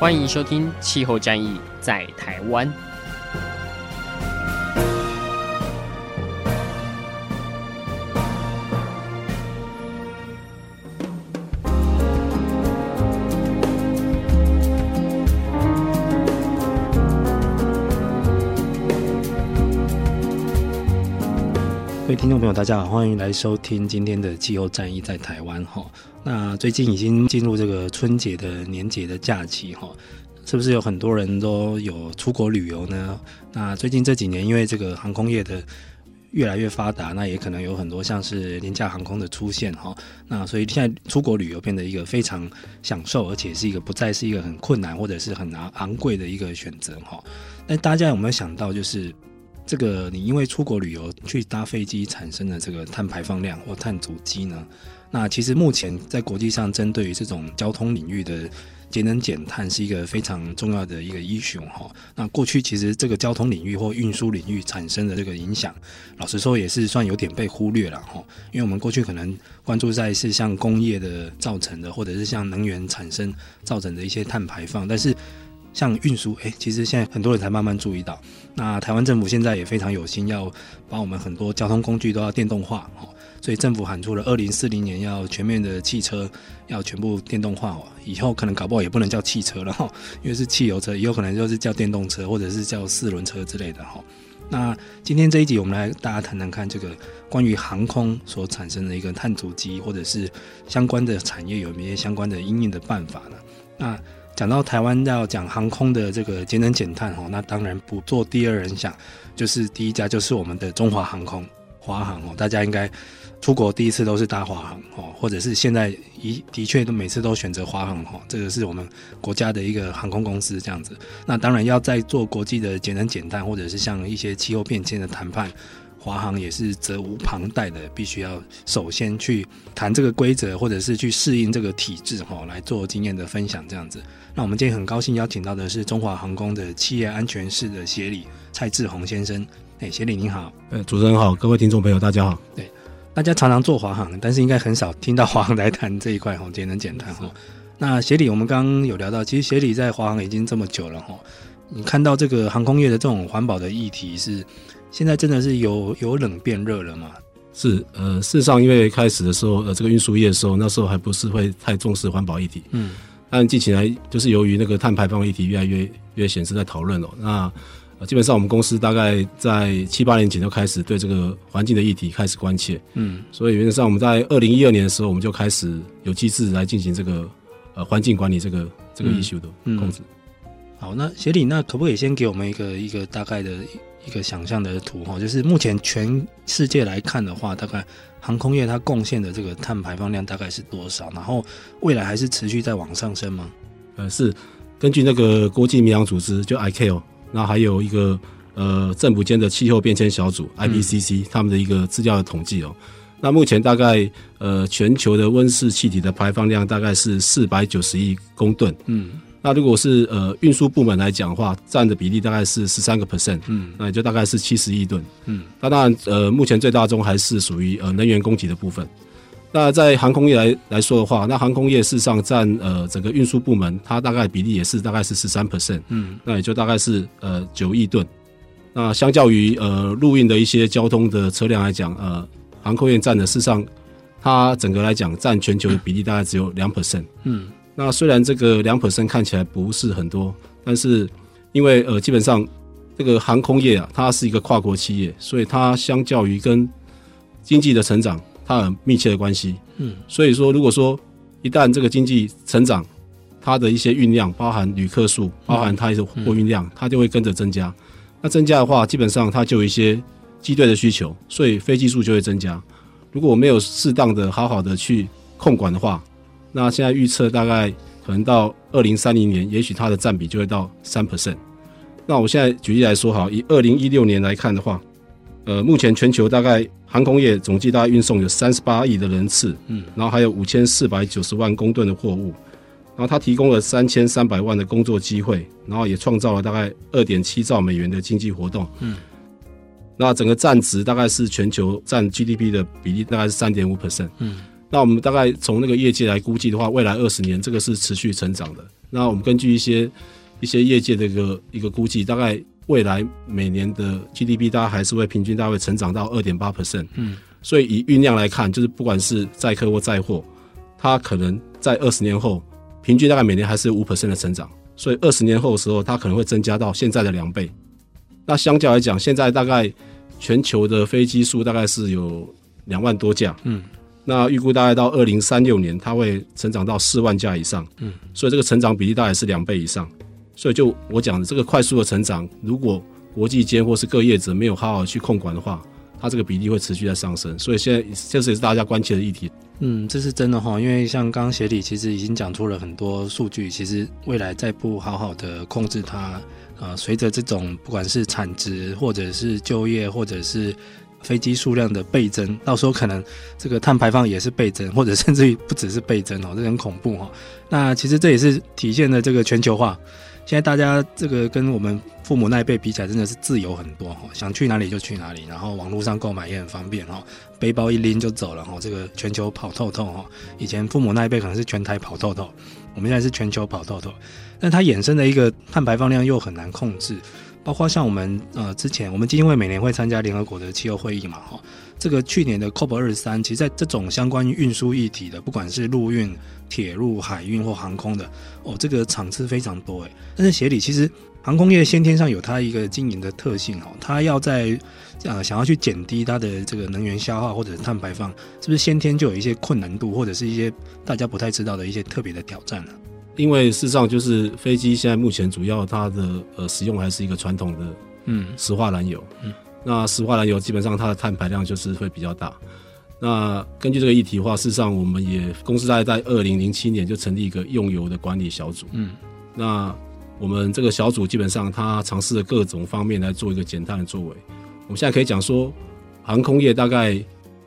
欢迎收听《气候战役在台湾》。众朋友，大家好，欢迎来收听今天的气候战役在台湾哈。那最近已经进入这个春节的年节的假期哈，是不是有很多人都有出国旅游呢？那最近这几年，因为这个航空业的越来越发达，那也可能有很多像是廉价航空的出现哈。那所以现在出国旅游变得一个非常享受，而且是一个不再是一个很困难或者是很昂昂贵的一个选择哈。那大家有没有想到就是？这个你因为出国旅游去搭飞机产生的这个碳排放量或碳足迹呢？那其实目前在国际上针对于这种交通领域的节能减碳是一个非常重要的一个 issue 哈。那过去其实这个交通领域或运输领域产生的这个影响，老实说也是算有点被忽略了哈。因为我们过去可能关注在是像工业的造成的，或者是像能源产生造成的一些碳排放，但是。像运输，诶，其实现在很多人才慢慢注意到。那台湾政府现在也非常有心，要把我们很多交通工具都要电动化，哦，所以政府喊出了二零四零年要全面的汽车要全部电动化，哦，以后可能搞不好也不能叫汽车了，哈，因为是汽油车，以后可能就是叫电动车或者是叫四轮车之类的，哈。那今天这一集，我们来大家谈谈看这个关于航空所产生的一个碳足迹，或者是相关的产业有没有一些相关的应用的办法呢？那讲到台湾要讲航空的这个节能减碳哈，那当然不做第二人想，就是第一家就是我们的中华航空，华航哦，大家应该出国第一次都是搭华航哦，或者是现在一的确都每次都选择华航哈，这个是我们国家的一个航空公司这样子。那当然要在做国际的节能减碳，或者是像一些气候变迁的谈判。华航也是责无旁贷的，必须要首先去谈这个规则，或者是去适应这个体制，哈，来做经验的分享这样子。那我们今天很高兴邀请到的是中华航空的企业安全室的协理蔡志宏先生。哎，协理您好。呃，主持人好，各位听众朋友大家好。对，大家常常坐华航，但是应该很少听到华航来谈这一块哈，节能减碳哈。那协理，我们刚刚有聊到，其实协理在华航已经这么久了哈，你看到这个航空业的这种环保的议题是。现在真的是由由冷变热了嘛？是，呃，事实上，因为开始的时候，呃，这个运输业的时候，那时候还不是会太重视环保议题，嗯，但近起来就是由于那个碳排放议题越来越越显示在讨论了。那、呃、基本上我们公司大概在七八年前就开始对这个环境的议题开始关切，嗯，所以原则上我们在二零一二年的时候，我们就开始有机制来进行这个呃环境管理这个这个 issue 的控制。嗯嗯、好，那协理，那可不可以先给我们一个一个大概的？一个想象的图哈，就是目前全世界来看的话，大概航空业它贡献的这个碳排放量大概是多少？然后未来还是持续在往上升吗？呃，是根据那个国际民航组织就 ICAO，那还有一个呃政府间的气候变迁小组 IPCC，他们的一个资料的统计哦。那目前大概呃全球的温室气体的排放量大概是四百九十亿公吨。嗯。那如果是呃运输部门来讲的话，占的比例大概是十三个 percent，嗯，那也就大概是七十亿吨，嗯，那当然呃目前最大宗还是属于呃能源供给的部分。那在航空业来来说的话，那航空业事实上占呃整个运输部门，它大概比例也是大概是十三 percent，嗯，那也就大概是呃九亿吨。那相较于呃陆运的一些交通的车辆来讲，呃航空业占的事实上它整个来讲占全球的比例大概只有两 percent，嗯。那虽然这个两 percent 看起来不是很多，但是因为呃基本上这个航空业啊，它是一个跨国企业，所以它相较于跟经济的成长，它很密切的关系。嗯，所以说如果说一旦这个经济成长，它的一些运量，包含旅客数，包含它一些货运量，它就会跟着增加。那增加的话，基本上它就有一些机队的需求，所以飞机数就会增加。如果我没有适当的好好的去控管的话，那现在预测大概可能到二零三零年，也许它的占比就会到三 percent。那我现在举例来说，哈，以二零一六年来看的话，呃，目前全球大概航空业总计大概运送有三十八亿的人次，嗯，然后还有五千四百九十万公吨的货物，然后它提供了三千三百万的工作机会，然后也创造了大概二点七兆美元的经济活动，嗯，那整个占值大概是全球占 GDP 的比例大概是三点五 percent，嗯。那我们大概从那个业界来估计的话，未来二十年这个是持续成长的。那我们根据一些一些业界的一个一个估计，大概未来每年的 GDP 大概还是会平均大概会成长到二点八 percent。嗯，所以以运量来看，就是不管是载客或载货，它可能在二十年后平均大概每年还是五 percent 的成长。所以二十年后的时候，它可能会增加到现在的两倍。那相较来讲，现在大概全球的飞机数大概是有两万多架。嗯。那预估大概到二零三六年，它会成长到四万架以上。嗯，所以这个成长比例大概是两倍以上。所以就我讲的这个快速的成长，如果国际间或是各业者没有好好去控管的话，它这个比例会持续在上升。所以现在这是也是大家关切的议题。嗯，这是真的哈，因为像刚刚协理其实已经讲出了很多数据，其实未来再不好好的控制它，呃，随着这种不管是产值或者是就业或者是。飞机数量的倍增，到时候可能这个碳排放也是倍增，或者 甚至于不只是倍增哦，这很恐怖哈。那其实这也是体现了这个全球化。现在大家这个跟我们父母那一辈比起来，真的是自由很多哈，想去哪里就去哪里，然后网络上购买也很方便哈，背包一拎就走了哈。这个全球跑透透哈，以前父母那一辈可能是全台跑透透，我们现在是全球跑透透，但它衍生的一个碳排放量又很难控制。包括像我们呃之前，我们基金会每年会参加联合国的气候会议嘛，哈，这个去年的 COP 二十三，其实在这种相关于运输议题的，不管是陆运、铁路、海运或航空的，哦，这个场次非常多诶。但是协理其实航空业先天上有它一个经营的特性哦，它要在呃想要去减低它的这个能源消耗或者碳排放，是不是先天就有一些困难度，或者是一些大家不太知道的一些特别的挑战呢？因为事实上，就是飞机现在目前主要它的呃使用还是一个传统的嗯石化燃油，嗯，那石化燃油基本上它的碳排量就是会比较大。那根据这个议题的话，事实上我们也公司大概在二零零七年就成立一个用油的管理小组，嗯，那我们这个小组基本上它尝试了各种方面来做一个减碳的作为。我们现在可以讲说，航空业大概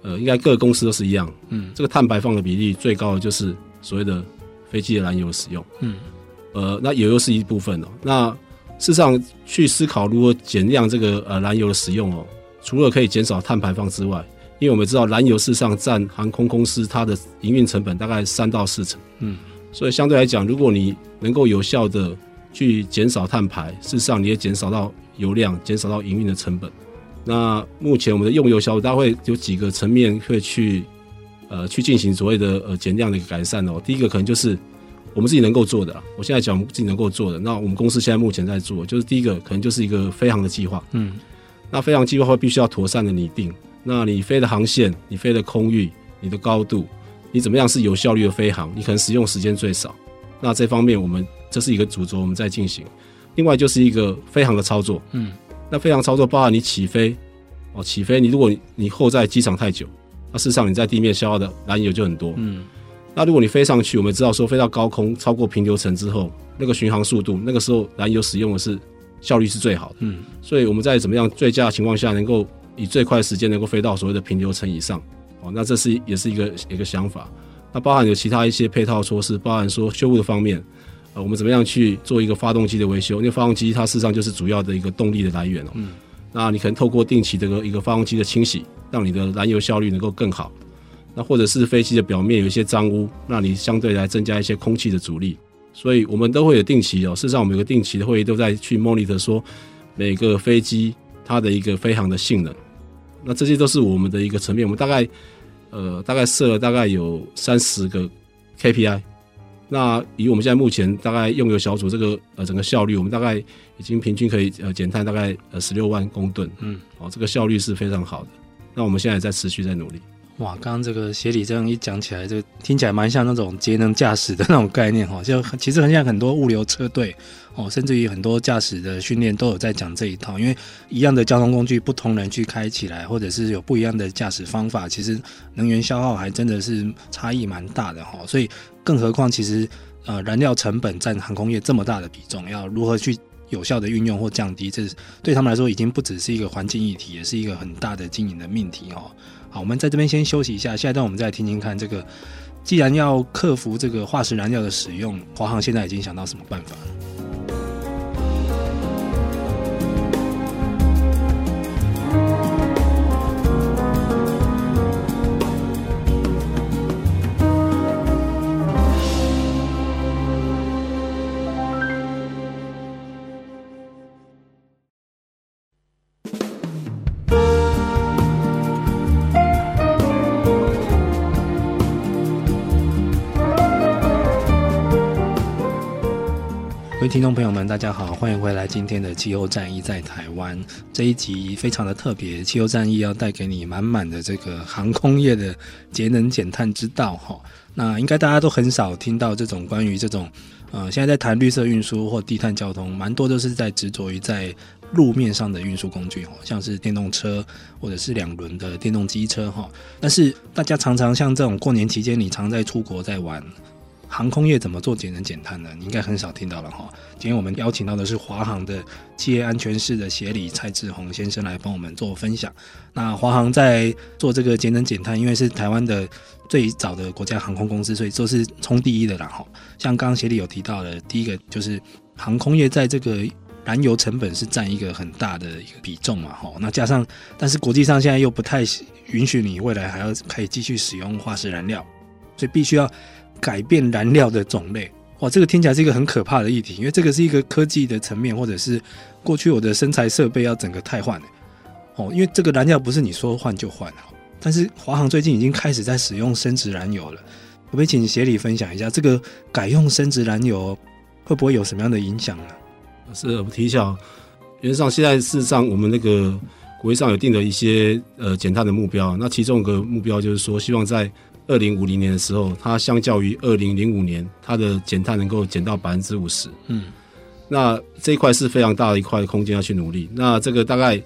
呃应该各个公司都是一样，嗯，这个碳排放的比例最高的就是所谓的。飞机的燃油使用，嗯，呃，那油又是一部分哦。那事实上，去思考如何减量这个呃燃油的使用哦，除了可以减少碳排放之外，因为我们知道燃油事实上占航空公司它的营运成本大概三到四成，嗯，所以相对来讲，如果你能够有效的去减少碳排，事实上你也减少到油量，减少到营运的成本。那目前我们的用油小组，大概会有几个层面会去。呃，去进行所谓的呃减量的一个改善哦。第一个可能就是我们自己能够做的。我现在讲我们自己能够做的，那我们公司现在目前在做，就是第一个可能就是一个飞航的计划。嗯，那飞航计划会必须要妥善的拟定。那你飞的航线，你飞的空域，你的高度，你怎么样是有效率的飞航？你可能使用时间最少。那这方面我们这是一个主轴，我们在进行。另外就是一个飞航的操作。嗯，那飞航操作包含你起飞哦，起飞你如果你候在机场太久。那事实上，你在地面消耗的燃油就很多。嗯，那如果你飞上去，我们知道说飞到高空超过平流层之后，那个巡航速度，那个时候燃油使用的是效率是最好的。嗯，所以我们在怎么样最佳的情况下，能够以最快的时间能够飞到所谓的平流层以上。哦，那这是也是一个一个想法。那包含有其他一些配套措施，包含说修复的方面，呃，我们怎么样去做一个发动机的维修？因为发动机它事实上就是主要的一个动力的来源哦。嗯。那你可能透过定期的一个发动机的清洗，让你的燃油效率能够更好。那或者是飞机的表面有一些脏污，那你相对来增加一些空气的阻力。所以我们都会有定期哦，事实上我们有个定期的会议都在去 monitor 说每个飞机它的一个飞航的性能。那这些都是我们的一个层面，我们大概呃大概设了大概有三十个 KPI。那以我们现在目前大概用油小组这个呃整个效率，我们大概已经平均可以呃减碳大概呃十六万公吨，嗯，哦，这个效率是非常好的。那我们现在也在持续在努力。哇，刚刚这个协理这样一讲起来，就听起来蛮像那种节能驾驶的那种概念哈，就其实很像很多物流车队哦，甚至于很多驾驶的训练都有在讲这一套。因为一样的交通工具，不同人去开起来，或者是有不一样的驾驶方法，其实能源消耗还真的是差异蛮大的哈。所以，更何况其实呃燃料成本占航空业这么大的比重，要如何去有效的运用或降低，这对他们来说已经不只是一个环境议题，也是一个很大的经营的命题哦。好，我们在这边先休息一下，下一段我们再来听听看这个，既然要克服这个化石燃料的使用，华航现在已经想到什么办法？了朋友们，大家好，欢迎回来今天的气候战役在台湾这一集非常的特别，气候战役要带给你满满的这个航空业的节能减碳之道哈。那应该大家都很少听到这种关于这种呃，现在在谈绿色运输或低碳交通，蛮多都是在执着于在路面上的运输工具哦，像是电动车或者是两轮的电动机车哈。但是大家常常像这种过年期间，你常在出国在玩。航空业怎么做节能减碳呢？你应该很少听到了哈。今天我们邀请到的是华航的企业安全室的协理蔡志宏先生来帮我们做分享。那华航在做这个节能减碳，因为是台湾的最早的国家航空公司，所以说是冲第一的啦哈。像刚刚协理有提到的，第一个就是航空业在这个燃油成本是占一个很大的一个比重嘛哈。那加上，但是国际上现在又不太允许你未来还要可以继续使用化石燃料，所以必须要。改变燃料的种类，哇，这个听起来是一个很可怕的议题，因为这个是一个科技的层面，或者是过去我的生产设备要整个汰换哦，因为这个燃料不是你说换就换，但是华航最近已经开始在使用生质燃油了，可不可以请协理分享一下，这个改用生质燃油会不会有什么样的影响呢？是我提一下，原则上现在事实上我们那个国际上有定的一些呃减碳的目标，那其中一个目标就是说希望在二零五零年的时候，它相较于二零零五年，它的减碳能够减到百分之五十。嗯，那这一块是非常大的一块空间要去努力。那这个大概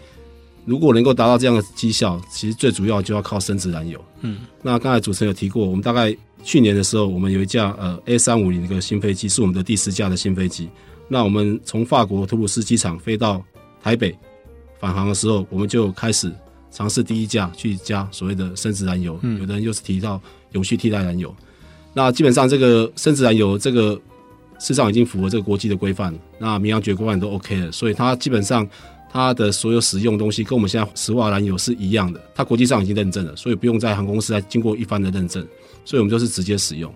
如果能够达到这样的绩效，其实最主要就要靠生质燃油。嗯，那刚才主持人有提过，我们大概去年的时候，我们有一架呃 A 三五零一个新飞机，是我们的第十架的新飞机。那我们从法国图鲁斯机场飞到台北返航的时候，我们就开始。尝试第一架去加所谓的生质燃油，有的人又是提到永续替代燃油。那基本上这个生质燃油这个市场已经符合这个国际的规范，那民航局规范都 OK 了，所以它基本上它的所有使用东西跟我们现在石化燃油是一样的，它国际上已经认证了，所以不用在航空公司再经过一番的认证，所以我们就是直接使用。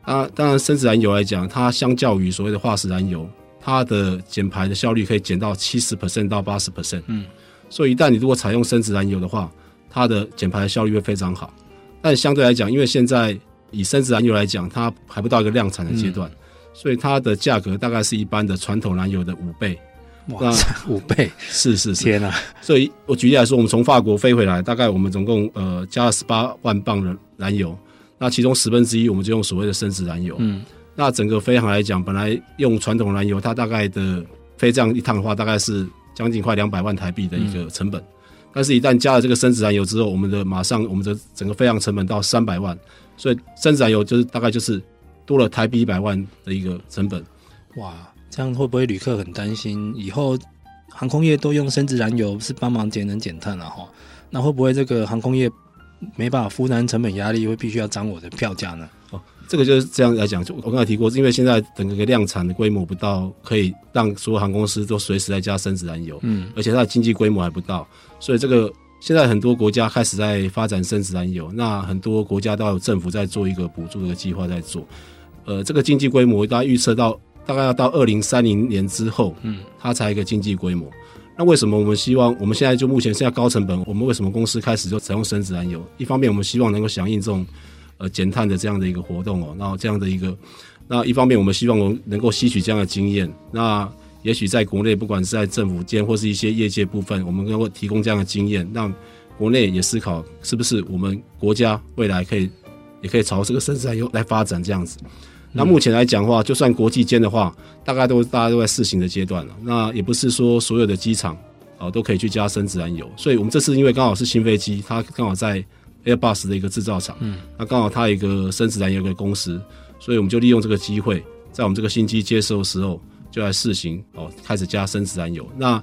啊，当然生质燃油来讲，它相较于所谓的化石燃油，它的减排的效率可以减到七十 percent 到八十 percent。嗯。所以，一旦你如果采用生质燃油的话，它的减排的效率会非常好。但相对来讲，因为现在以生质燃油来讲，它还不到一个量产的阶段，嗯、所以它的价格大概是一般的传统燃油的五倍。哇，五倍！是是是，天啊！所以我举例来说，我们从法国飞回来，大概我们总共呃加了十八万磅的燃油，那其中十分之一我们就用所谓的生质燃油。嗯，那整个飞航来讲，本来用传统燃油，它大概的飞这样一趟的话，大概是。将近快两百万台币的一个成本，但是，一旦加了这个生质燃油之后，我们的马上我们的整个飞航成本到三百万，所以生质燃油就是大概就是多了台币一百万的一个成本。哇，这样会不会旅客很担心？以后航空业都用生质燃油是帮忙节能减碳了哈？那会不会这个航空业没办法负担成本压力，会必须要涨我的票价呢？这个就是这样来讲，就我刚才提过，因为现在整个个量产的规模不到，可以让所有航空公司都随时在加生质燃油，嗯，而且它的经济规模还不到，所以这个现在很多国家开始在发展生质燃油，那很多国家都有政府在做一个补助的计划在做，呃，这个经济规模大家预测到大概要到二零三零年之后，嗯，它才一个经济规模。那为什么我们希望我们现在就目前现在高成本，我们为什么公司开始就采用生质燃油？一方面我们希望能够响应这种。呃，减碳的这样的一个活动哦，然后这样的一个，那一方面我们希望我们能够吸取这样的经验，那也许在国内不管是在政府间或是一些业界部分，我们能够提供这样的经验，让国内也思考是不是我们国家未来可以也可以朝这个生质燃油来发展这样子。那目前来讲的话，就算国际间的话，大概都大家都在试行的阶段了，那也不是说所有的机场啊都可以去加生质燃油，所以我们这次因为刚好是新飞机，它刚好在。Airbus 的一个制造厂，嗯，那刚好它有一个生质燃油的公司，所以我们就利用这个机会，在我们这个新机接收的时候就来试行哦，开始加生子燃油。那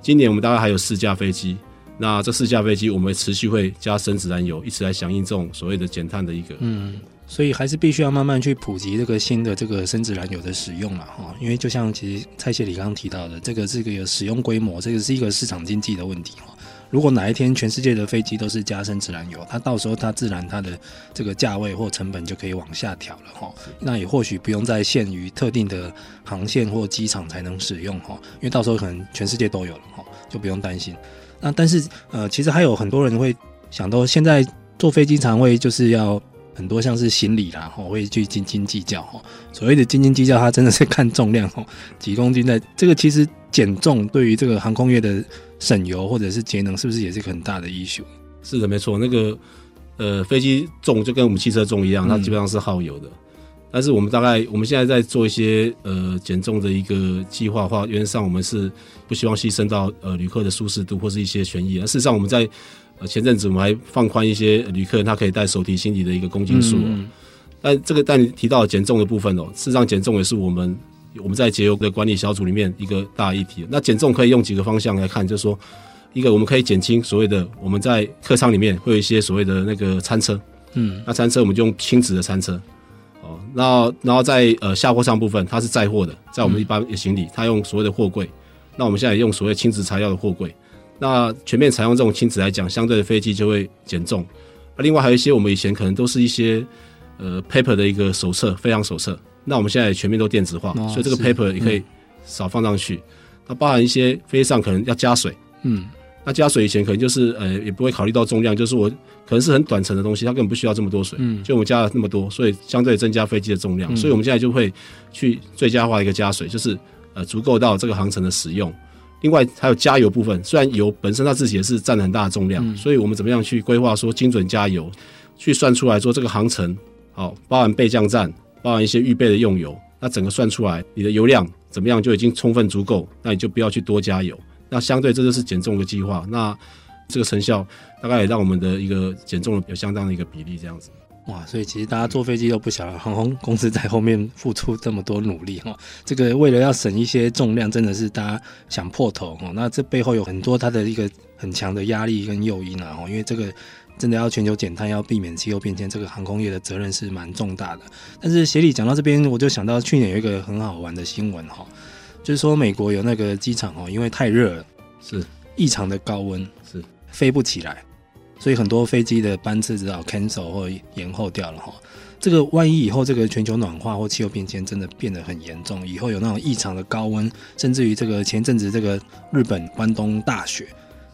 今年我们大概还有四架飞机，那这四架飞机我们持续会加生子燃油，一直来响应这种所谓的减碳的一个嗯。所以还是必须要慢慢去普及这个新的这个深自然油的使用了哈，因为就像其实蔡谢里刚刚提到的，这个是一个使用规模，这个是一个市场经济的问题哈。如果哪一天全世界的飞机都是加深自然油，它到时候它自然它的这个价位或成本就可以往下调了哈。那也或许不用再限于特定的航线或机场才能使用哈，因为到时候可能全世界都有了哈，就不用担心。那但是呃，其实还有很多人会想到，现在坐飞机常会就是要。很多像是行李啦，吼，会去斤斤计较，吼，所谓的斤斤计较，它真的是看重量，吼，几公斤的这个其实减重对于这个航空业的省油或者是节能，是不是也是一个很大的 issue？是的，没错，那个呃，飞机重就跟我们汽车重一样，它基本上是耗油的。嗯、但是我们大概我们现在在做一些呃减重的一个计划的话，原则上我们是不希望牺牲到呃旅客的舒适度或是一些权益。而事实上我们在呃，前阵子我们还放宽一些旅客，他可以带手提行李的一个公斤数。嗯。但这个，但你提到减重的部分哦，事实上减重也是我们我们在节油的管理小组里面一个大议题。那减重可以用几个方向来看，就是说，一个我们可以减轻所谓的我们在客舱里面会有一些所谓的那个餐车。嗯。那餐车我们就用轻质的餐车。哦。那然后在呃下货上部分，它是载货的，在我们一般的行李，它用所谓的货柜。那我们现在也用所谓轻质材料的货柜。那全面采用这种轻质来讲，相对的飞机就会减重。那另外还有一些我们以前可能都是一些呃 paper 的一个手册，飞扬手册。那我们现在全面都电子化，哦、所以这个 paper 也可以少放上去。那、嗯、包含一些飞机上可能要加水，嗯，那加水以前可能就是呃也不会考虑到重量，就是我可能是很短程的东西，它根本不需要这么多水，嗯，就我们加了那么多，所以相对增加飞机的重量。嗯、所以我们现在就会去最佳化一个加水，就是呃足够到这个航程的使用。另外还有加油部分，虽然油本身它自己也是占了很大的重量，嗯、所以我们怎么样去规划说精准加油，去算出来说这个航程，好，包含备降站，包含一些预备的用油，那整个算出来你的油量怎么样就已经充分足够，那你就不要去多加油。那相对这就是减重的计划，那这个成效大概也让我们的一个减重有相当的一个比例这样子。哇，所以其实大家坐飞机都不晓得航空公司在后面付出这么多努力哈。这个为了要省一些重量，真的是大家想破头哈。那这背后有很多它的一个很强的压力跟诱因啊。因为这个真的要全球减碳，要避免气候变迁，这个航空业的责任是蛮重大的。但是协理讲到这边，我就想到去年有一个很好玩的新闻哈，就是说美国有那个机场哦，因为太热了，是异常的高温，是飞不起来。所以很多飞机的班次只好 cancel 或延后掉了哈。这个万一以后这个全球暖化或气候变迁真的变得很严重，以后有那种异常的高温，甚至于这个前阵子这个日本关东大雪，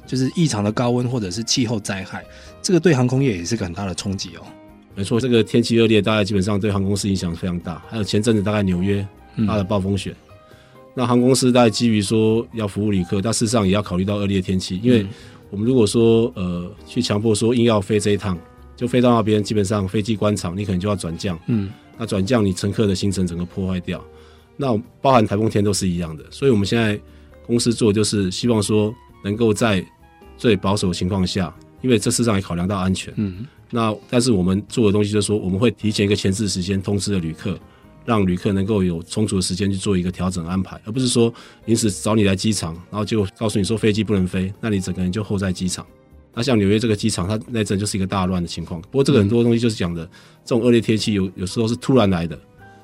就是异常的高温或者是气候灾害，这个对航空业也是个很大的冲击哦。没错，这个天气恶劣，大概基本上对航空公司影响非常大。还有前阵子大概纽约大的暴风雪，嗯、那航空公司大概基于说要服务旅客，但事实上也要考虑到恶劣天气，因为。我们如果说呃去强迫说硬要飞这一趟，就飞到那边，基本上飞机关场，你可能就要转降。嗯，那转降你乘客的行程整个破坏掉。那包含台风天都是一样的。所以我们现在公司做就是希望说能够在最保守的情况下，因为这事实上也考量到安全。嗯，那但是我们做的东西就是说我们会提前一个前置时间通知了旅客。让旅客能够有充足的时间去做一个调整安排，而不是说临时找你来机场，然后就告诉你说飞机不能飞，那你整个人就候在机场。那像纽约这个机场，它那阵就是一个大乱的情况。不过这个很多东西就是讲的，这种恶劣天气有有时候是突然来的，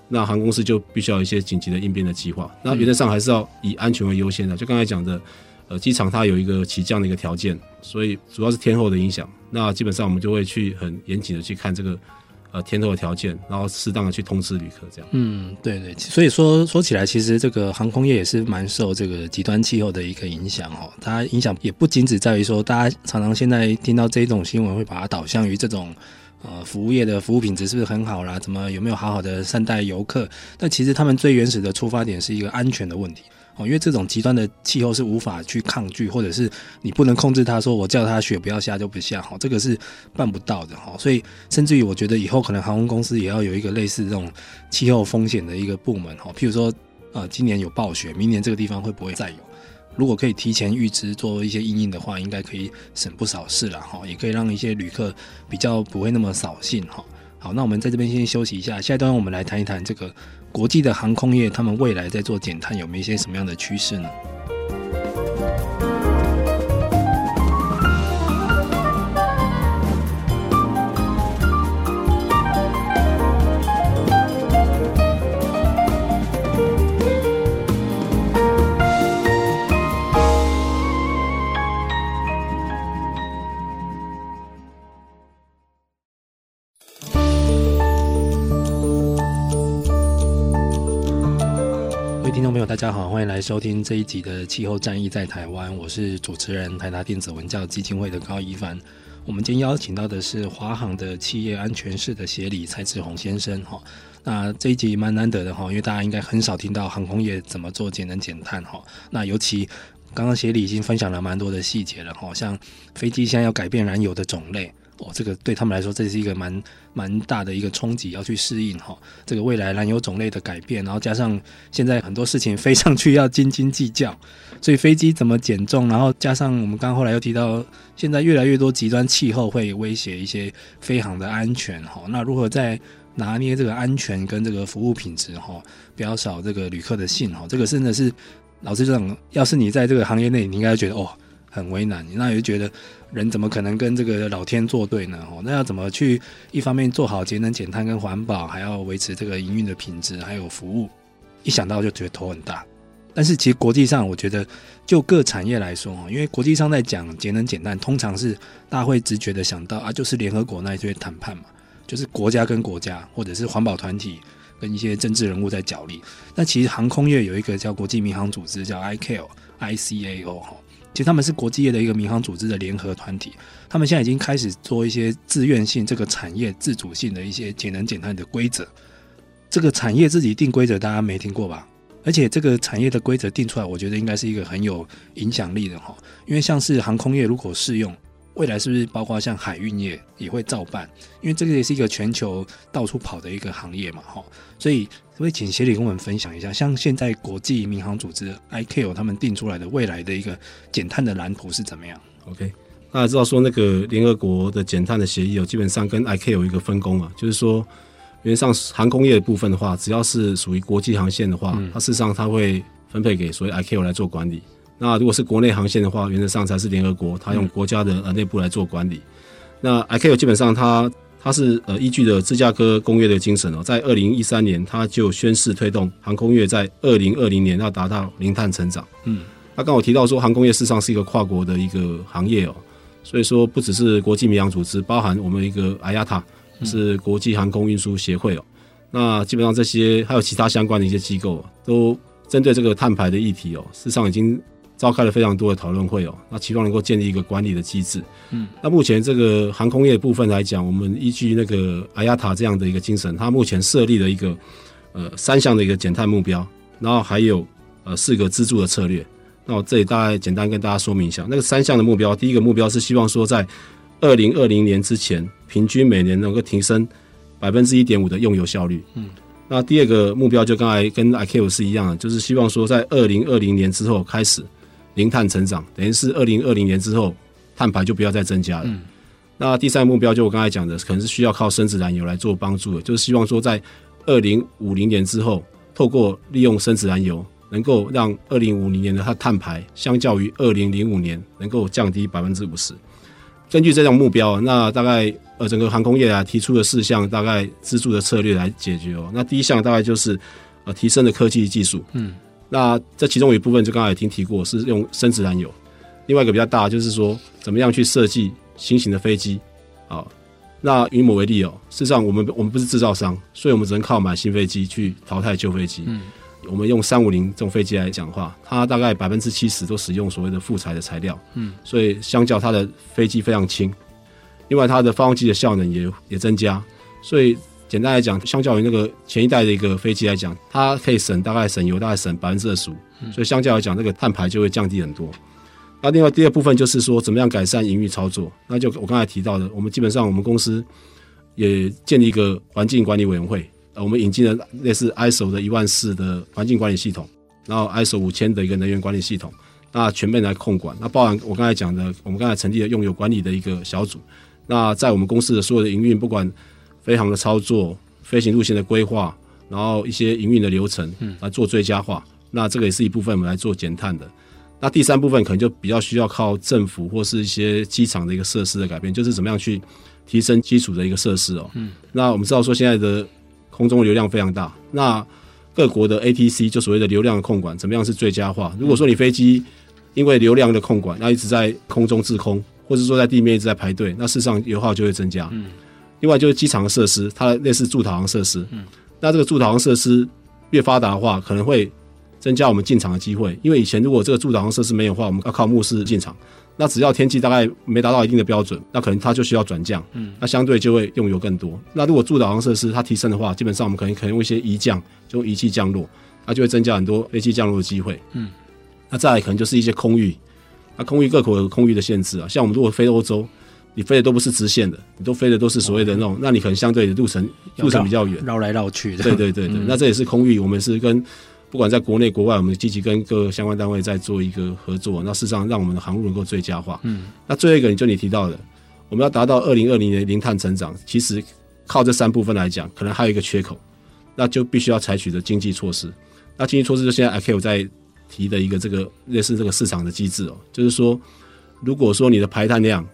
那航空公司就必须要有一些紧急的应变的计划。那原则上还是要以安全为优先的。就刚才讲的，呃，机场它有一个起降的一个条件，所以主要是天候的影响。那基本上我们就会去很严谨的去看这个。呃，天候的条件，然后适当的去通知旅客，这样。嗯，对对，所以说说起来，其实这个航空业也是蛮受这个极端气候的一个影响哦。它影响也不仅只在于说，大家常常现在听到这种新闻，会把它导向于这种呃服务业的服务品质是不是很好啦？怎么有没有好好的善待游客？但其实他们最原始的出发点是一个安全的问题。因为这种极端的气候是无法去抗拒，或者是你不能控制它，说我叫它雪不要下就不下，哈，这个是办不到的，哈。所以甚至于我觉得以后可能航空公司也要有一个类似这种气候风险的一个部门，哈。譬如说，呃，今年有暴雪，明年这个地方会不会再有？如果可以提前预知做一些应应的话，应该可以省不少事了，哈。也可以让一些旅客比较不会那么扫兴，哈。好，那我们在这边先休息一下，下一段我们来谈一谈这个国际的航空业，他们未来在做减碳有没有一些什么样的趋势呢？大家好，欢迎来收听这一集的《气候战役在台湾》，我是主持人台达电子文教基金会的高一帆。我们今天邀请到的是华航的企业安全室的协理蔡志宏先生。哈，那这一集蛮难得的哈，因为大家应该很少听到航空业怎么做节能减碳哈。那尤其刚刚协理已经分享了蛮多的细节了哈，像飞机现在要改变燃油的种类。哦，这个对他们来说，这是一个蛮蛮大的一个冲击，要去适应哈。这个未来燃油种类的改变，然后加上现在很多事情飞上去要斤斤计较，所以飞机怎么减重，然后加上我们刚刚后来又提到，现在越来越多极端气候会威胁一些飞航的安全哈。那如何在拿捏这个安全跟这个服务品质哈，不要少这个旅客的信哈。这个真的是老实讲，要是你在这个行业内，你应该觉得哦。很为难，那也就觉得人怎么可能跟这个老天作对呢？哦，那要怎么去一方面做好节能减碳跟环保，还要维持这个营运的品质还有服务，一想到就觉得头很大。但是其实国际上，我觉得就各产业来说，因为国际上在讲节能减碳，通常是大家会直觉的想到啊，就是联合国那一些谈判嘛，就是国家跟国家或者是环保团体跟一些政治人物在角力。那其实航空业有一个叫国际民航组织，叫 I C A O 哈。其实他们是国际业的一个民航组织的联合团体，他们现在已经开始做一些自愿性这个产业自主性的一些简单简单的规则。这个产业自己定规则，大家没听过吧？而且这个产业的规则定出来，我觉得应该是一个很有影响力的哈。因为像是航空业如果适用，未来是不是包括像海运业也会照办？因为这个也是一个全球到处跑的一个行业嘛哈。所以。可不可以请协理跟我们分享一下，像现在国际民航组织 ICAO 他们定出来的未来的一个减碳的蓝图是怎么样？OK，大家知道说那个联合国的减碳的协议哦，基本上跟 ICAO 有一个分工啊，就是说，原则上航空业的部分的话，只要是属于国际航线的话，嗯、它事实上它会分配给所谓 ICAO 来做管理。那如果是国内航线的话，原则上才是联合国，它用国家的呃内部来做管理。嗯、那 ICAO 基本上它。它是呃依据的芝加哥公约的精神哦，在二零一三年，它就宣誓推动航空业在二零二零年要达到零碳成长。嗯，那刚我提到说，航空业事实上是一个跨国的一个行业哦，所以说不只是国际民航组织，包含我们一个 IATA 是国际航空运输协会哦，那基本上这些还有其他相关的一些机构都针对这个碳排的议题哦，事实上已经。召开了非常多的讨论会哦，那期望能够建立一个管理的机制。嗯，那目前这个航空业部分来讲，我们依据那个 IATA 这样的一个精神，它目前设立了一个呃三项的一个减碳目标，然后还有呃四个资助的策略。那我这里大概简单跟大家说明一下，那个三项的目标，第一个目标是希望说在二零二零年之前，平均每年能够提升百分之一点五的用油效率。嗯，那第二个目标就刚才跟 ICAO 是一样的，就是希望说在二零二零年之后开始。零碳成长，等于是二零二零年之后，碳排就不要再增加了。嗯、那第三个目标就我刚才讲的，可能是需要靠生质燃油来做帮助的，就是希望说在二零五零年之后，透过利用生质燃油，能够让二零五零年的它碳排相较于二零零五年能够降低百分之五十。根据这种目标，那大概呃整个航空业啊提出的四项大概资助的策略来解决哦。那第一项大概就是呃提升的科技技术，嗯。那这其中有一部分，就刚才已经提过，是用生质燃油。另外一个比较大，就是说怎么样去设计新型的飞机。啊，那以我为例哦，事实上我们我们不是制造商，所以我们只能靠买新飞机去淘汰旧飞机。嗯，我们用三五零这种飞机来讲话，它大概百分之七十都使用所谓的副材的材料。嗯，所以相较它的飞机非常轻，另外它的发动机的效能也也增加，所以。简单来讲，相较于那个前一代的一个飞机来讲，它可以省大概省油大概省百分之二十五，所以相较来讲，那个碳排就会降低很多。那另外第二部分就是说，怎么样改善营运操作？那就我刚才提到的，我们基本上我们公司也建立一个环境管理委员会，呃，我们引进了类似 ISO 的一万四的环境管理系统，然后 ISO 五千的一个能源管理系统，那全面来控管。那包含我刚才讲的，我们刚才成立了用油管理的一个小组。那在我们公司的所有的营运，不管飞航的操作、飞行路线的规划，然后一些营运的流程，嗯，来做最佳化。那这个也是一部分我们来做减碳的。那第三部分可能就比较需要靠政府或是一些机场的一个设施的改变，就是怎么样去提升基础的一个设施哦。嗯，那我们知道说现在的空中流量非常大，那各国的 ATC 就所谓的流量的控管，怎么样是最佳化？如果说你飞机因为流量的控管，那一直在空中滞空，或者说在地面一直在排队，那事实上油耗就会增加。嗯，另外就是机场的设施，它类似驻导航设施，嗯，那这个驻导航设施越发达的话，可能会。增加我们进场的机会，因为以前如果这个驻导航设施没有的话，我们要靠目视进场。那只要天气大概没达到一定的标准，那可能它就需要转降，嗯，那相对就会用油更多。那如果驻导航设施它提升的话，基本上我们可能可能用一些移降，就仪器降落，它就会增加很多飞机降落的机会，嗯。那再来可能就是一些空域，那空域各国有空域的限制啊，像我们如果飞欧洲，你飞的都不是直线的，你都飞的都是所谓的那种，那你可能相对的路程路程比较远，绕来绕去的。对对对对，嗯、那这也是空域，我们是跟。不管在国内国外，我们积极跟各个相关单位在做一个合作，那事实上让我们的航路能够最佳化。嗯，那最后一个，就你提到的，我们要达到二零二零年零碳成长，其实靠这三部分来讲，可能还有一个缺口，那就必须要采取的经济措施。那经济措施就现在 ICAO 在提的一个这个类似这个市场的机制哦，就是说，如果说你的排碳量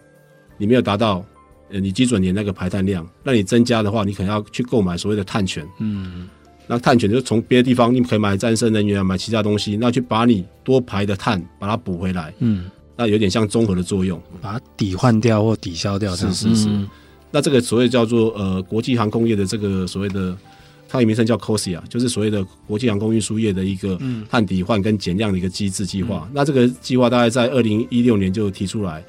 你没有达到呃你基准年那个排碳量，那你增加的话，你可能要去购买所谓的碳权。嗯。那碳权就从别的地方，你可以买再生能源啊，买其他东西，那去把你多排的碳把它补回来。嗯，那有点像综合的作用，把它抵换掉或抵消掉。是是是。嗯、那这个所谓叫做呃国际航空业的这个所谓的，它的名称叫 COSIA，就是所谓的国际航空运输业的一个碳抵换跟减量的一个机制计划。嗯、那这个计划大概在二零一六年就提出来，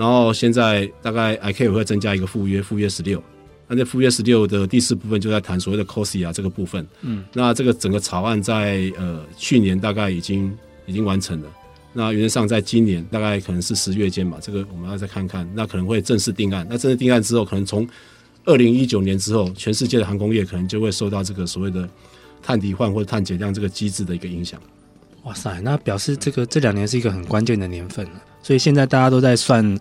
然后现在大概 ICAO 会增加一个附约，附约十六。那这附约十六的第四部分就在谈所谓的 COSIA 这个部分，嗯，那这个整个草案在呃去年大概已经已经完成了，那原则上在今年大概可能是十月间吧，这个我们要再看看，那可能会正式定案。那正式定案之后，可能从二零一九年之后，全世界的航空业可能就会受到这个所谓的碳抵换或者碳减量这个机制的一个影响。哇塞，那表示这个这两年是一个很关键的年份了，所以现在大家都在算。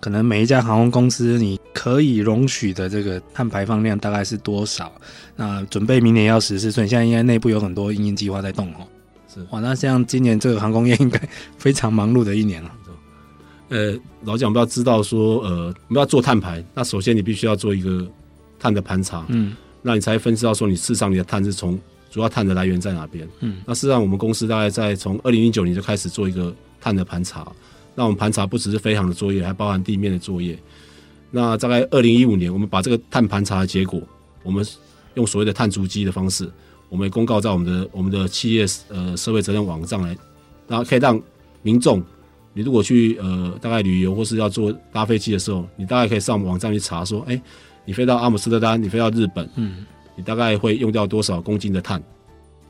可能每一家航空公司，你可以容许的这个碳排放量大概是多少？那准备明年要实施，所以现在应该内部有很多因应计划在动哦。是哇，那像今年这个航空业应该非常忙碌的一年了。呃，老蒋我们要知道说，呃，我们要做碳排，那首先你必须要做一个碳的盘查，嗯，那你才分析到说你事实上你的碳是从主要碳的来源在哪边，嗯，那事实上我们公司大概在从二零零九年就开始做一个碳的盘查。那我们盘查不只是飞航的作业，还包含地面的作业。那大概二零一五年，我们把这个碳盘查的结果，我们用所谓的碳足迹的方式，我们也公告在我们的我们的企业呃社会责任网上来，然后可以让民众，你如果去呃大概旅游或是要坐搭飞机的时候，你大概可以上网站去查说，哎，你飞到阿姆斯特丹，你飞到日本，嗯，你大概会用掉多少公斤的碳？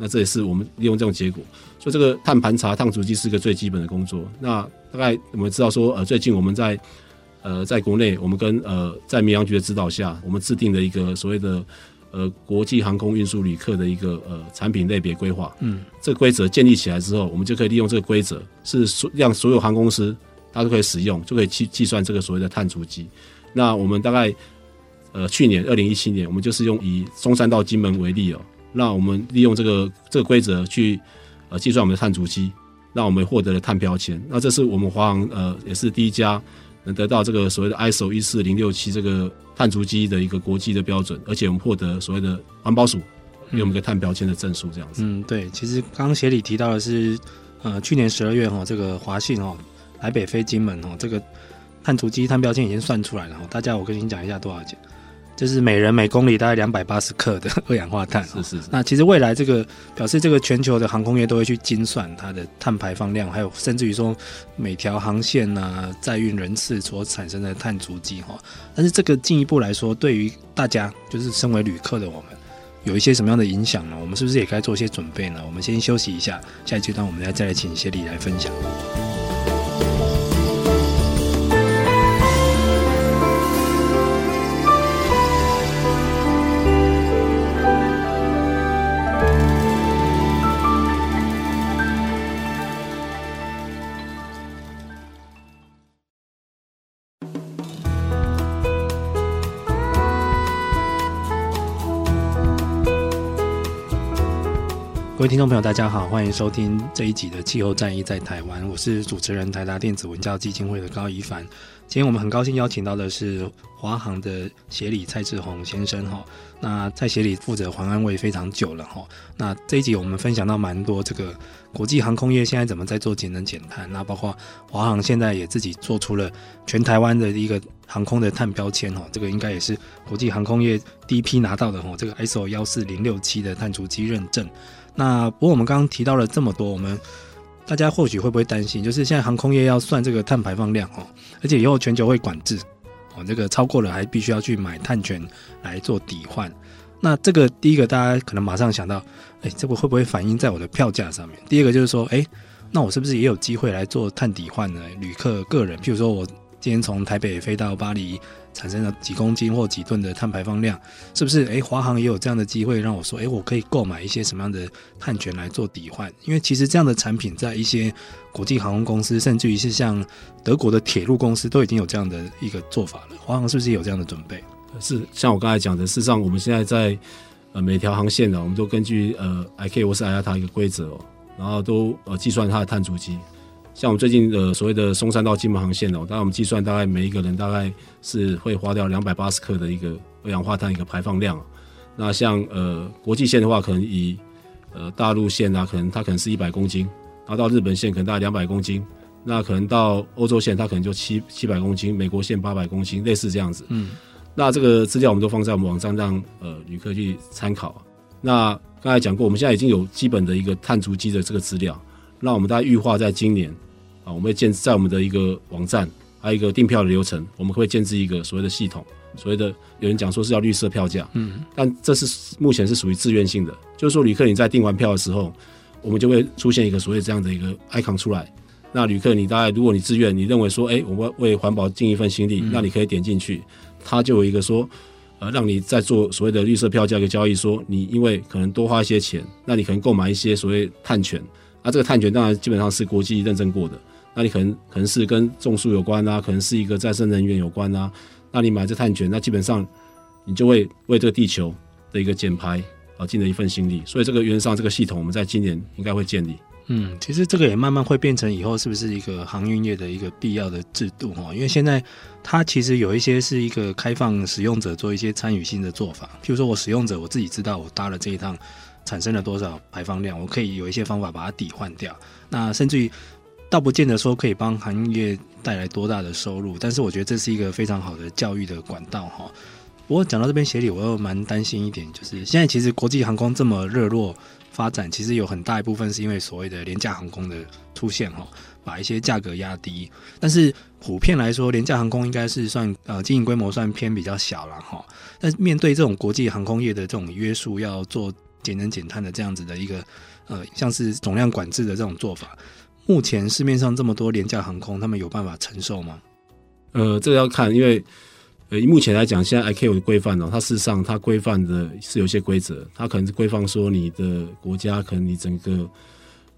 那这也是我们利用这种结果，所以这个碳盘查、碳足迹是一个最基本的工作。那大概我们知道说，呃，最近我们在呃在国内，我们跟呃在民航局的指导下，我们制定了一个所谓的呃国际航空运输旅客的一个呃产品类别规划。嗯，这个规则建立起来之后，我们就可以利用这个规则，是所让所有航空公司它都可以使用，就可以去计算这个所谓的碳足迹。那我们大概呃去年二零一七年，我们就是用以中山到金门为例哦。那我们利用这个这个规则去呃计算我们的碳足迹，让我们获得了碳标签。那这是我们华航呃也是第一家能得到这个所谓的 ISO 一四零六七这个碳足迹的一个国际的标准，而且我们获得所谓的环保署给我们一个碳标签的证书，这样子。嗯，对，其实刚刚协理提到的是，呃，去年十二月哈，这个华信哦，台北飞金门哦，这个碳足迹碳标签已经算出来了哈，大家我跟你讲一下多少钱。就是每人每公里大概两百八十克的 二氧化碳。是是是。那其实未来这个表示，这个全球的航空业都会去精算它的碳排放量，还有甚至于说每条航线啊载运人次所产生的碳足迹哈。但是这个进一步来说，对于大家就是身为旅客的我们，有一些什么样的影响呢？我们是不是也该做一些准备呢？我们先休息一下，下一阶段我们再再来请协理来分享。各位听众朋友，大家好，欢迎收听这一集的《气候战役在台湾》，我是主持人台达电子文教基金会的高一凡。今天我们很高兴邀请到的是华航的协理蔡志宏先生哈。那蔡协理负责环安卫非常久了哈。那这一集我们分享到蛮多这个国际航空业现在怎么在做节能减碳，那包括华航现在也自己做出了全台湾的一个航空的碳标签哈。这个应该也是国际航空业第一批拿到的哈。这个 ISO 幺四零六七的碳足迹认证。那不过我们刚刚提到了这么多，我们。大家或许会不会担心，就是现在航空业要算这个碳排放量哦，而且以后全球会管制哦，这个超过了还必须要去买碳权来做抵换。那这个第一个大家可能马上想到，哎，这个会不会反映在我的票价上面？第二个就是说，哎，那我是不是也有机会来做碳抵换呢？旅客个人，譬如说我今天从台北飞到巴黎。产生了几公斤或几吨的碳排放量，是不是？诶，华航也有这样的机会让我说，诶，我可以购买一些什么样的碳权来做抵换？因为其实这样的产品在一些国际航空公司，甚至于是像德国的铁路公司，都已经有这样的一个做法了。华航是不是有这样的准备？是，像我刚才讲的，事实上我们现在在呃每条航线呢，我们都根据呃 ICAO 或是 IATA 一个规则哦，然后都呃计算它的碳足迹。像我们最近的所谓的松山到金门航线哦，当然我们计算大概每一个人大概是会花掉两百八十克的一个二氧化碳一个排放量。那像呃国际线的话，可能以呃大陆线啊，可能它可能是一百公斤，然后到日本线可能大概两百公斤，那可能到欧洲线它可能就七七百公斤，美国线八百公斤，类似这样子。嗯，那这个资料我们都放在我们网站让呃旅客去参考。那刚才讲过，我们现在已经有基本的一个碳足迹的这个资料。那我们大概预化在今年啊，我们会建在我们的一个网站，还有一个订票的流程，我们会建置一个所谓的系统，所谓的有人讲说是叫绿色票价，嗯，但这是目前是属于自愿性的，就是说旅客你在订完票的时候，我们就会出现一个所谓这样的一个 icon 出来。那旅客你大概如果你自愿，你认为说，哎，我们为环保尽一份心力，那你可以点进去，它就有一个说，呃，让你在做所谓的绿色票价一个交易，说你因为可能多花一些钱，那你可能购买一些所谓碳权。那、这个碳权当然基本上是国际认证过的，那你可能可能是跟种树有关啊，可能是一个再生能源有关啊。那你买这碳权，那基本上你就会为这个地球的一个减排啊尽了一份心力。所以这个原则上这个系统我们在今年应该会建立。嗯，其实这个也慢慢会变成以后是不是一个航运业的一个必要的制度哈？因为现在它其实有一些是一个开放使用者做一些参与性的做法，譬如说我使用者我自己知道我搭了这一趟。产生了多少排放量？我可以有一些方法把它抵换掉。那甚至于，倒不见得说可以帮行业带来多大的收入，但是我觉得这是一个非常好的教育的管道哈。不过讲到这边协理，我又蛮担心一点，就是现在其实国际航空这么热络发展，其实有很大一部分是因为所谓的廉价航空的出现哈，把一些价格压低。但是普遍来说，廉价航空应该是算呃经营规模算偏比较小了哈。但是面对这种国际航空业的这种约束，要做。节能减碳的这样子的一个呃，像是总量管制的这种做法，目前市面上这么多廉价航空，他们有办法承受吗？呃，这个要看，因为呃，目前来讲，现在 ICAO 的规范呢，它事实上它规范的是有些规则，它可能是规范说你的国家可能你整个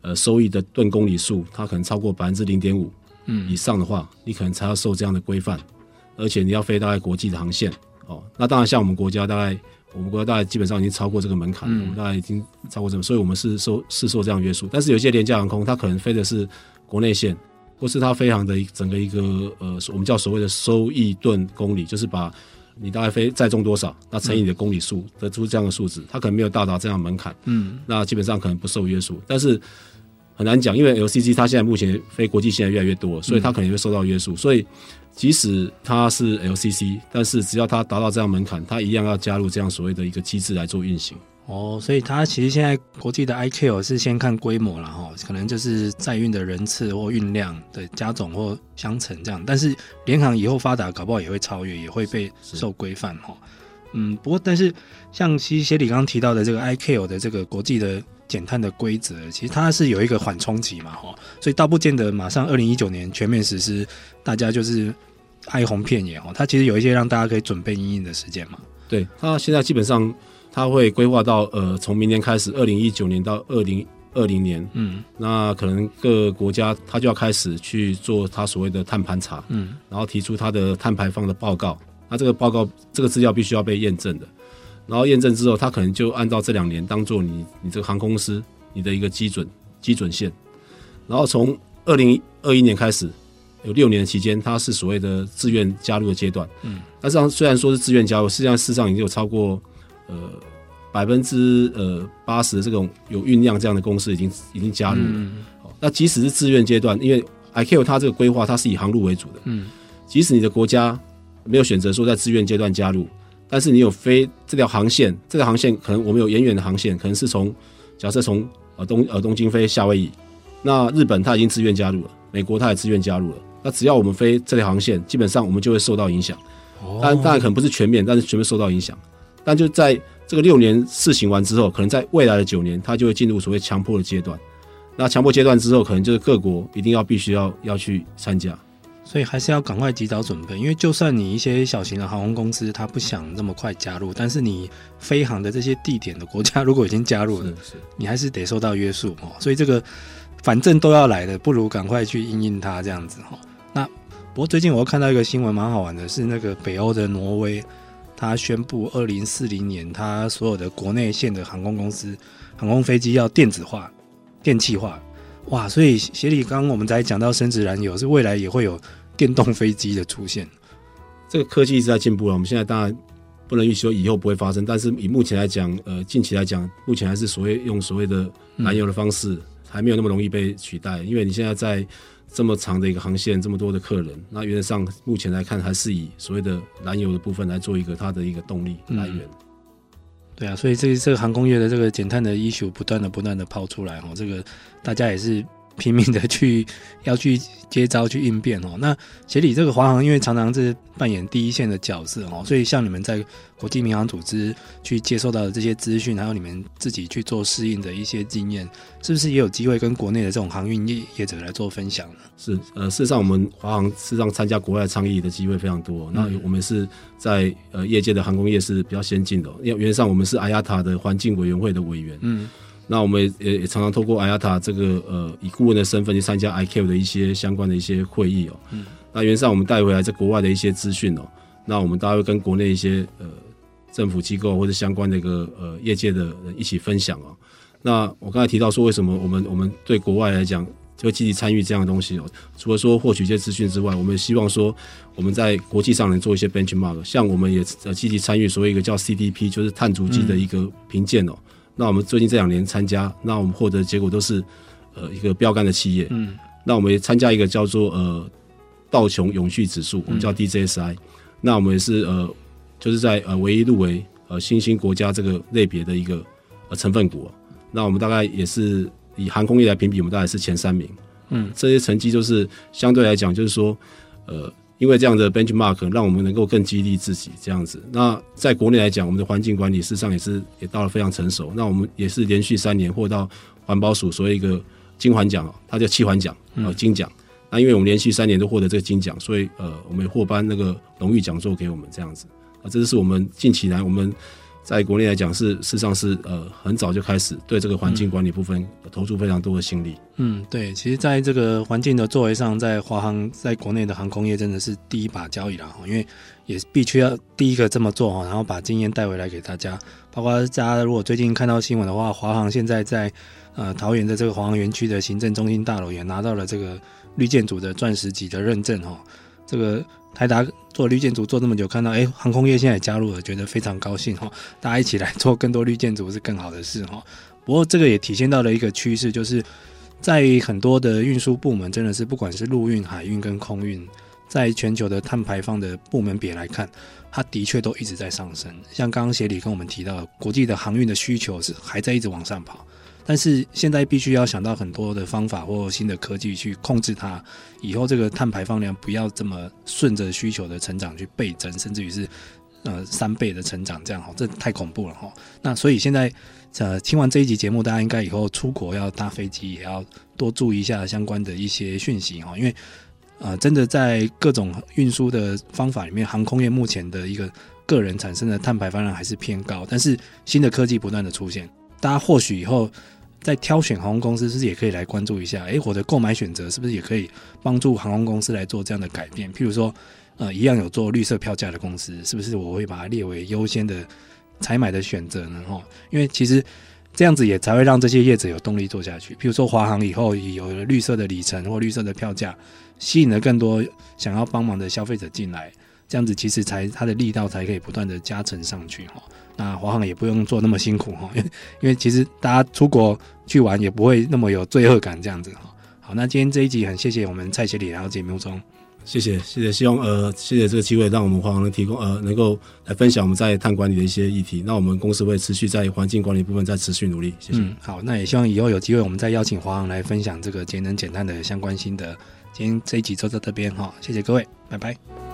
呃收益的吨公里数，它可能超过百分之零点五嗯以上的话，嗯、你可能才要受这样的规范，而且你要飞大概国际的航线哦。那当然，像我们国家大概。我们国家大概基本上已经超过这个门槛，嗯、我们大概已经超过这个，所以我们是受是受这样约束。但是有些廉价航空，它可能飞的是国内线，或是它飞航的整个一个呃，我们叫所谓的收益吨公里，就是把你大概飞载重多少，那乘以你的公里数，得出这样的数值。它可能没有到达这样的门槛，嗯，那基本上可能不受约束。但是很难讲，因为 LCC 它现在目前飞国际线越来越多，所以它可能会受到约束，嗯、所以。即使它是 LCC，但是只要它达到这样门槛，它一样要加入这样所谓的一个机制来做运行。哦，所以它其实现在国际的 I Q 是先看规模了哈，可能就是载运的人次或运量的加总或相乘这样。但是联航以后发达，搞不好也会超越，也会被受规范哈。嗯，不过但是像其实协理刚刚提到的这个 I Q 的这个国际的。减碳的规则，其实它是有一个缓冲期嘛，哈，所以倒不见得马上二零一九年全面实施，大家就是哀鸿遍野哦。它其实有一些让大家可以准备阴影的时间嘛。对，它现在基本上它会规划到呃，从明年开始，二零一九年到二零二零年，嗯，那可能各个国家它就要开始去做它所谓的碳盘查，嗯，然后提出它的碳排放的报告，那这个报告这个资料必须要被验证的。然后验证之后，它可能就按照这两年当做你你这个航空公司你的一个基准基准线。然后从二零二一年开始，有六年的期间，它是所谓的自愿加入的阶段。嗯，但是虽然说是自愿加入，实际上事实上已经有超过呃百分之呃八十的这种有酝酿这样的公司已经已经加入了。嗯，那即使是自愿阶段，因为 ICAO 它这个规划它是以航路为主的。嗯，即使你的国家没有选择说在自愿阶段加入，但是你有飞这条航线，这条航线可能我们有远远的航线，可能是从假设从呃东呃东京飞夏威夷。那日本它已经自愿加入了，美国它也自愿加入了。那只要我们飞这条航线，基本上我们就会受到影响。当然，当然可能不是全面，但是全面受到影响。但就在这个六年试行完之后，可能在未来的九年，它就会进入所谓强迫的阶段。那强迫阶段之后，可能就是各国一定要必须要要去参加。所以还是要赶快及早准备，因为就算你一些小型的航空公司，它不想那么快加入，但是你飞航的这些地点的国家 如果已经加入了，你还是得受到约束哦。所以这个。反正都要来的，不如赶快去应应它这样子哈。那不过最近我又看到一个新闻，蛮好玩的，是那个北欧的挪威，他宣布二零四零年，他所有的国内线的航空公司航空飞机要电子化、电气化。哇，所以协理刚刚我们才讲到深质燃油，是未来也会有电动飞机的出现。这个科技一直在进步了，我们现在当然不能预期说以后不会发生，但是以目前来讲，呃，近期来讲，目前还是所谓用所谓的燃油的方式。还没有那么容易被取代，因为你现在在这么长的一个航线，这么多的客人，那原则上目前来看还是以所谓的燃油的部分来做一个它的一个动力来源。对啊，所以这这个航空业的这个减碳的 issue 不断的不断的抛出来哦，这个大家也是。拼命的去要去接招去应变哦。那协理这个华航，因为常常是扮演第一线的角色哦，所以像你们在国际民航组织去接受到的这些资讯，还有你们自己去做适应的一些经验，是不是也有机会跟国内的这种航运业业者来做分享呢？是，呃，事实上我们华航事实上参加国外倡议的机会非常多。那我们是在呃业界的航空业是比较先进的，因为原则上我们是 IATA 的环境委员会的委员。嗯。那我们也也常常透过 IATA 这个呃以顾问的身份去参加 ICAO 的一些相关的一些会议哦。嗯。那原上我们带回来在国外的一些资讯哦，那我们大家会跟国内一些呃政府机构或者相关的一个呃业界的人一起分享哦。那我刚才提到说，为什么我们我们对国外来讲就积极参与这样的东西哦？除了说获取一些资讯之外，我们也希望说我们在国际上能做一些 benchmark，像我们也呃积极参与所谓一个叫 CDP，就是碳足迹的一个评鉴哦。那我们最近这两年参加，那我们获得的结果都是，呃，一个标杆的企业。嗯。那我们也参加一个叫做呃道琼永续指数，我们叫 DJSI。嗯。那我们也是呃，就是在呃唯一入围呃新兴国家这个类别的一个呃成分股。那我们大概也是以航空业来评比，我们大概是前三名。嗯。这些成绩就是相对来讲，就是说呃。因为这样的 benchmark 让我们能够更激励自己这样子。那在国内来讲，我们的环境管理事实上也是也到了非常成熟。那我们也是连续三年获到环保署所谓一个金环奖，它叫气环奖，呃金奖。那因为我们连续三年都获得这个金奖，所以呃我们也获颁那个荣誉讲座给我们这样子。啊，这就是我们近期来我们。在国内来讲，是事实上是呃很早就开始对这个环境管理部分投出非常多的心力。嗯，对，其实在这个环境的作为上，在华航在国内的航空业真的是第一把交椅了哈，因为也必须要第一个这么做哈，然后把经验带回来给大家。包括大家如果最近看到新闻的话，华航现在在呃桃园的这个华航园区的行政中心大楼也拿到了这个绿建筑的钻石级的认证哈，这个。台达做绿建筑做这么久，看到哎，航空业现在也加入了，觉得非常高兴哈！大家一起来做更多绿建筑是更好的事哈。不过这个也体现到了一个趋势，就是在很多的运输部门，真的是不管是陆运、海运跟空运，在全球的碳排放的部门别来看，它的确都一直在上升。像刚刚协理跟我们提到，国际的航运的需求是还在一直往上跑。但是现在必须要想到很多的方法或新的科技去控制它，以后这个碳排放量不要这么顺着需求的成长去倍增，甚至于是呃三倍的成长，这样哈，这太恐怖了哈。那所以现在呃听完这一集节目，大家应该以后出国要搭飞机也要多注意一下相关的一些讯息哈，因为呃真的在各种运输的方法里面，航空业目前的一个个人产生的碳排放量还是偏高，但是新的科技不断的出现，大家或许以后。在挑选航空公司，是不是也可以来关注一下？诶，我的购买选择是不是也可以帮助航空公司来做这样的改变？譬如说，呃，一样有做绿色票价的公司，是不是我会把它列为优先的采买的选择呢？哈，因为其实这样子也才会让这些业者有动力做下去。譬如说华航以后有了绿色的里程或绿色的票价，吸引了更多想要帮忙的消费者进来，这样子其实才它的力道才可以不断的加成上去哈。那华航也不用做那么辛苦哈，因 为因为其实大家出国去玩也不会那么有罪恶感这样子哈。好，那今天这一集很谢谢我们蔡协理来到节目中。谢谢，谢谢，希望呃，谢谢这个机会，让我们华航能提供呃，能够来分享我们在碳管理的一些议题。那我们公司会持续在环境管理部分再持续努力。谢谢。嗯，好，那也希望以后有机会，我们再邀请华航来分享这个节能减碳的相关心得。今天这一集就到这边哈，谢谢各位，拜拜。